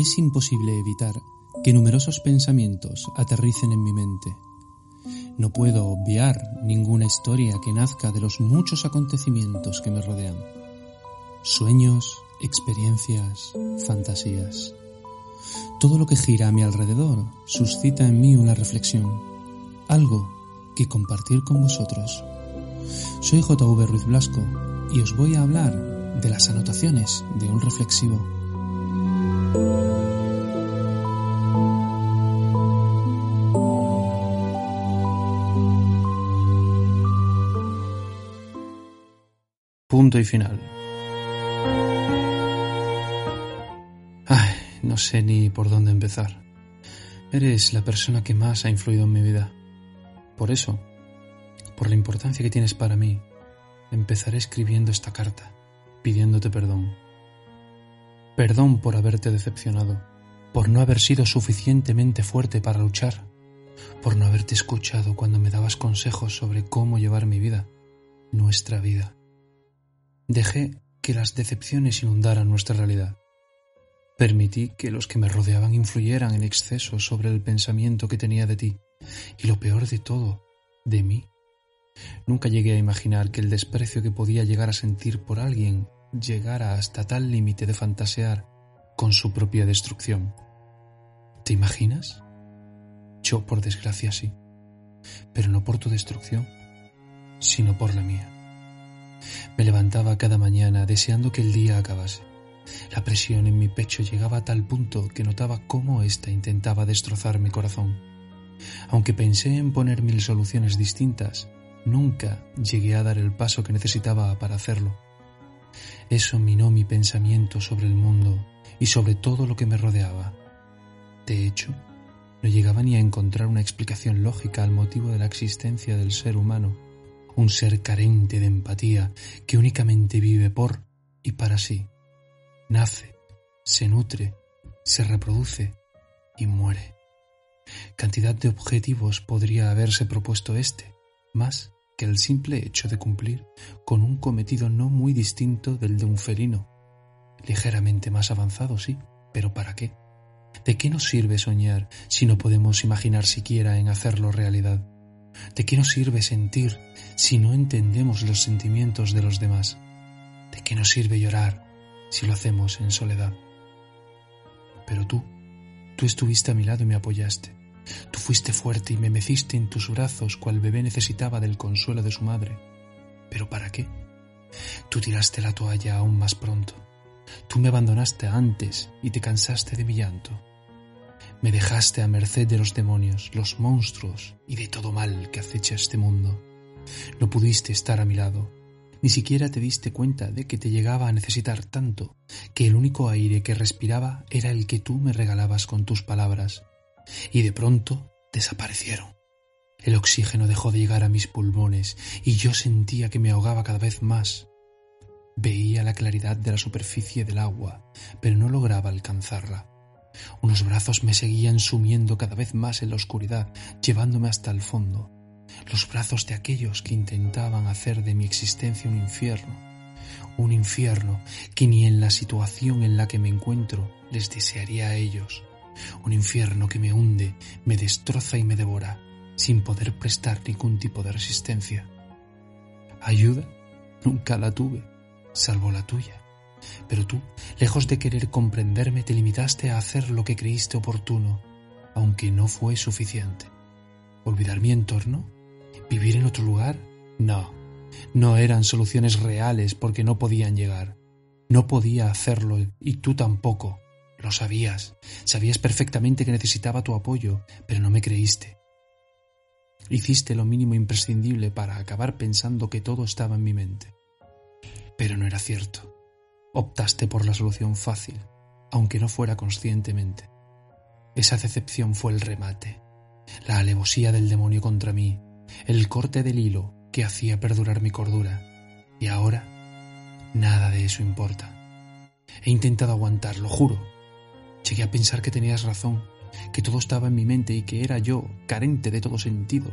Es imposible evitar que numerosos pensamientos aterricen en mi mente. No puedo obviar ninguna historia que nazca de los muchos acontecimientos que me rodean. Sueños, experiencias, fantasías. Todo lo que gira a mi alrededor suscita en mí una reflexión, algo que compartir con vosotros. Soy JV Ruiz Blasco y os voy a hablar de las anotaciones de un reflexivo. Punto y final. Ay, no sé ni por dónde empezar. Eres la persona que más ha influido en mi vida. Por eso, por la importancia que tienes para mí, empezaré escribiendo esta carta, pidiéndote perdón. Perdón por haberte decepcionado, por no haber sido suficientemente fuerte para luchar, por no haberte escuchado cuando me dabas consejos sobre cómo llevar mi vida, nuestra vida. Dejé que las decepciones inundaran nuestra realidad. Permití que los que me rodeaban influyeran en exceso sobre el pensamiento que tenía de ti y lo peor de todo, de mí. Nunca llegué a imaginar que el desprecio que podía llegar a sentir por alguien llegara hasta tal límite de fantasear con su propia destrucción. ¿Te imaginas? Yo, por desgracia, sí, pero no por tu destrucción, sino por la mía. Me levantaba cada mañana deseando que el día acabase. La presión en mi pecho llegaba a tal punto que notaba cómo ésta intentaba destrozar mi corazón. Aunque pensé en poner mil soluciones distintas, nunca llegué a dar el paso que necesitaba para hacerlo. Eso minó mi pensamiento sobre el mundo y sobre todo lo que me rodeaba. De hecho, no llegaba ni a encontrar una explicación lógica al motivo de la existencia del ser humano, un ser carente de empatía que únicamente vive por y para sí. Nace, se nutre, se reproduce y muere. Cantidad de objetivos podría haberse propuesto este, más que el simple hecho de cumplir con un cometido no muy distinto del de un felino. Ligeramente más avanzado, sí, pero ¿para qué? ¿De qué nos sirve soñar si no podemos imaginar siquiera en hacerlo realidad? ¿De qué nos sirve sentir si no entendemos los sentimientos de los demás? ¿De qué nos sirve llorar si lo hacemos en soledad? Pero tú, tú estuviste a mi lado y me apoyaste. Tú fuiste fuerte y me meciste en tus brazos cual bebé necesitaba del consuelo de su madre. ¿Pero para qué? Tú tiraste la toalla aún más pronto. Tú me abandonaste antes y te cansaste de mi llanto. Me dejaste a merced de los demonios, los monstruos y de todo mal que acecha este mundo. No pudiste estar a mi lado. Ni siquiera te diste cuenta de que te llegaba a necesitar tanto que el único aire que respiraba era el que tú me regalabas con tus palabras y de pronto desaparecieron. El oxígeno dejó de llegar a mis pulmones y yo sentía que me ahogaba cada vez más. Veía la claridad de la superficie del agua, pero no lograba alcanzarla. Unos brazos me seguían sumiendo cada vez más en la oscuridad, llevándome hasta el fondo. Los brazos de aquellos que intentaban hacer de mi existencia un infierno. Un infierno que ni en la situación en la que me encuentro les desearía a ellos un infierno que me hunde, me destroza y me devora, sin poder prestar ningún tipo de resistencia. Ayuda nunca la tuve, salvo la tuya. Pero tú, lejos de querer comprenderme, te limitaste a hacer lo que creíste oportuno, aunque no fue suficiente. ¿Olvidar mi entorno? ¿Vivir en otro lugar? No, no eran soluciones reales porque no podían llegar. No podía hacerlo y tú tampoco. Lo sabías, sabías perfectamente que necesitaba tu apoyo, pero no me creíste. Hiciste lo mínimo imprescindible para acabar pensando que todo estaba en mi mente. Pero no era cierto. Optaste por la solución fácil, aunque no fuera conscientemente. Esa decepción fue el remate, la alevosía del demonio contra mí, el corte del hilo que hacía perdurar mi cordura. Y ahora, nada de eso importa. He intentado aguantar, lo juro. Llegué a pensar que tenías razón, que todo estaba en mi mente y que era yo, carente de todo sentido,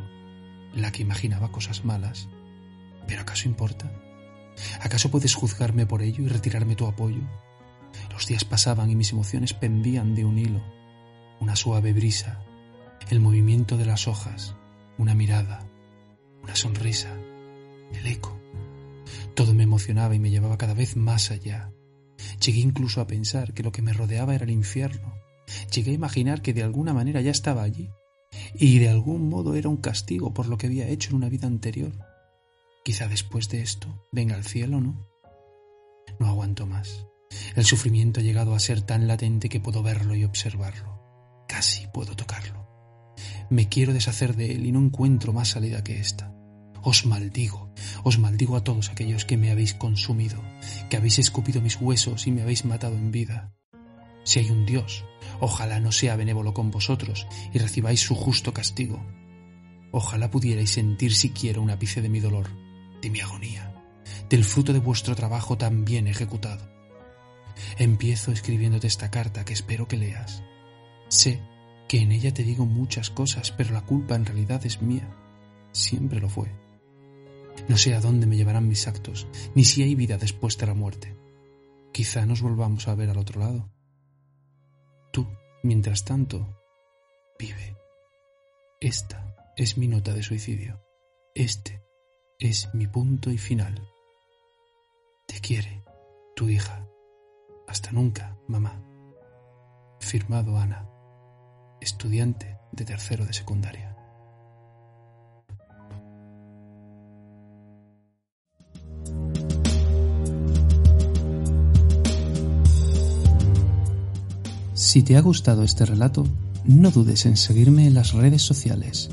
la que imaginaba cosas malas. ¿Pero acaso importa? ¿Acaso puedes juzgarme por ello y retirarme tu apoyo? Los días pasaban y mis emociones pendían de un hilo, una suave brisa, el movimiento de las hojas, una mirada, una sonrisa, el eco. Todo me emocionaba y me llevaba cada vez más allá. Llegué incluso a pensar que lo que me rodeaba era el infierno. Llegué a imaginar que de alguna manera ya estaba allí y de algún modo era un castigo por lo que había hecho en una vida anterior. Quizá después de esto venga el cielo, ¿no? No aguanto más. El sufrimiento ha llegado a ser tan latente que puedo verlo y observarlo. Casi puedo tocarlo. Me quiero deshacer de él y no encuentro más salida que esta. Os maldigo, os maldigo a todos aquellos que me habéis consumido, que habéis escupido mis huesos y me habéis matado en vida. Si hay un Dios, ojalá no sea benévolo con vosotros y recibáis su justo castigo. Ojalá pudierais sentir siquiera un ápice de mi dolor, de mi agonía, del fruto de vuestro trabajo tan bien ejecutado. Empiezo escribiéndote esta carta que espero que leas. Sé que en ella te digo muchas cosas, pero la culpa en realidad es mía. Siempre lo fue. No sé a dónde me llevarán mis actos, ni si hay vida después de la muerte. Quizá nos volvamos a ver al otro lado. Tú, mientras tanto, vive. Esta es mi nota de suicidio. Este es mi punto y final. Te quiere, tu hija. Hasta nunca, mamá. Firmado Ana, estudiante de tercero de secundaria. Si te ha gustado este relato, no dudes en seguirme en las redes sociales.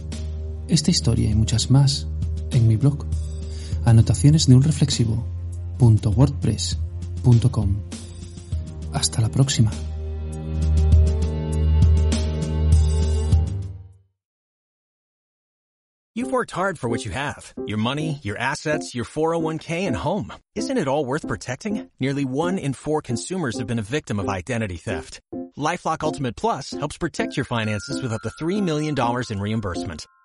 Esta historia y muchas más en mi blog anotaciones de un. Hasta la próxima. You've worked hard for what you have your money, your assets, your 401k, and home. Isn't it all worth protecting? Nearly one in four consumers have been a victim of identity theft. Lifelock Ultimate Plus helps protect your finances with up to $3 million in reimbursement.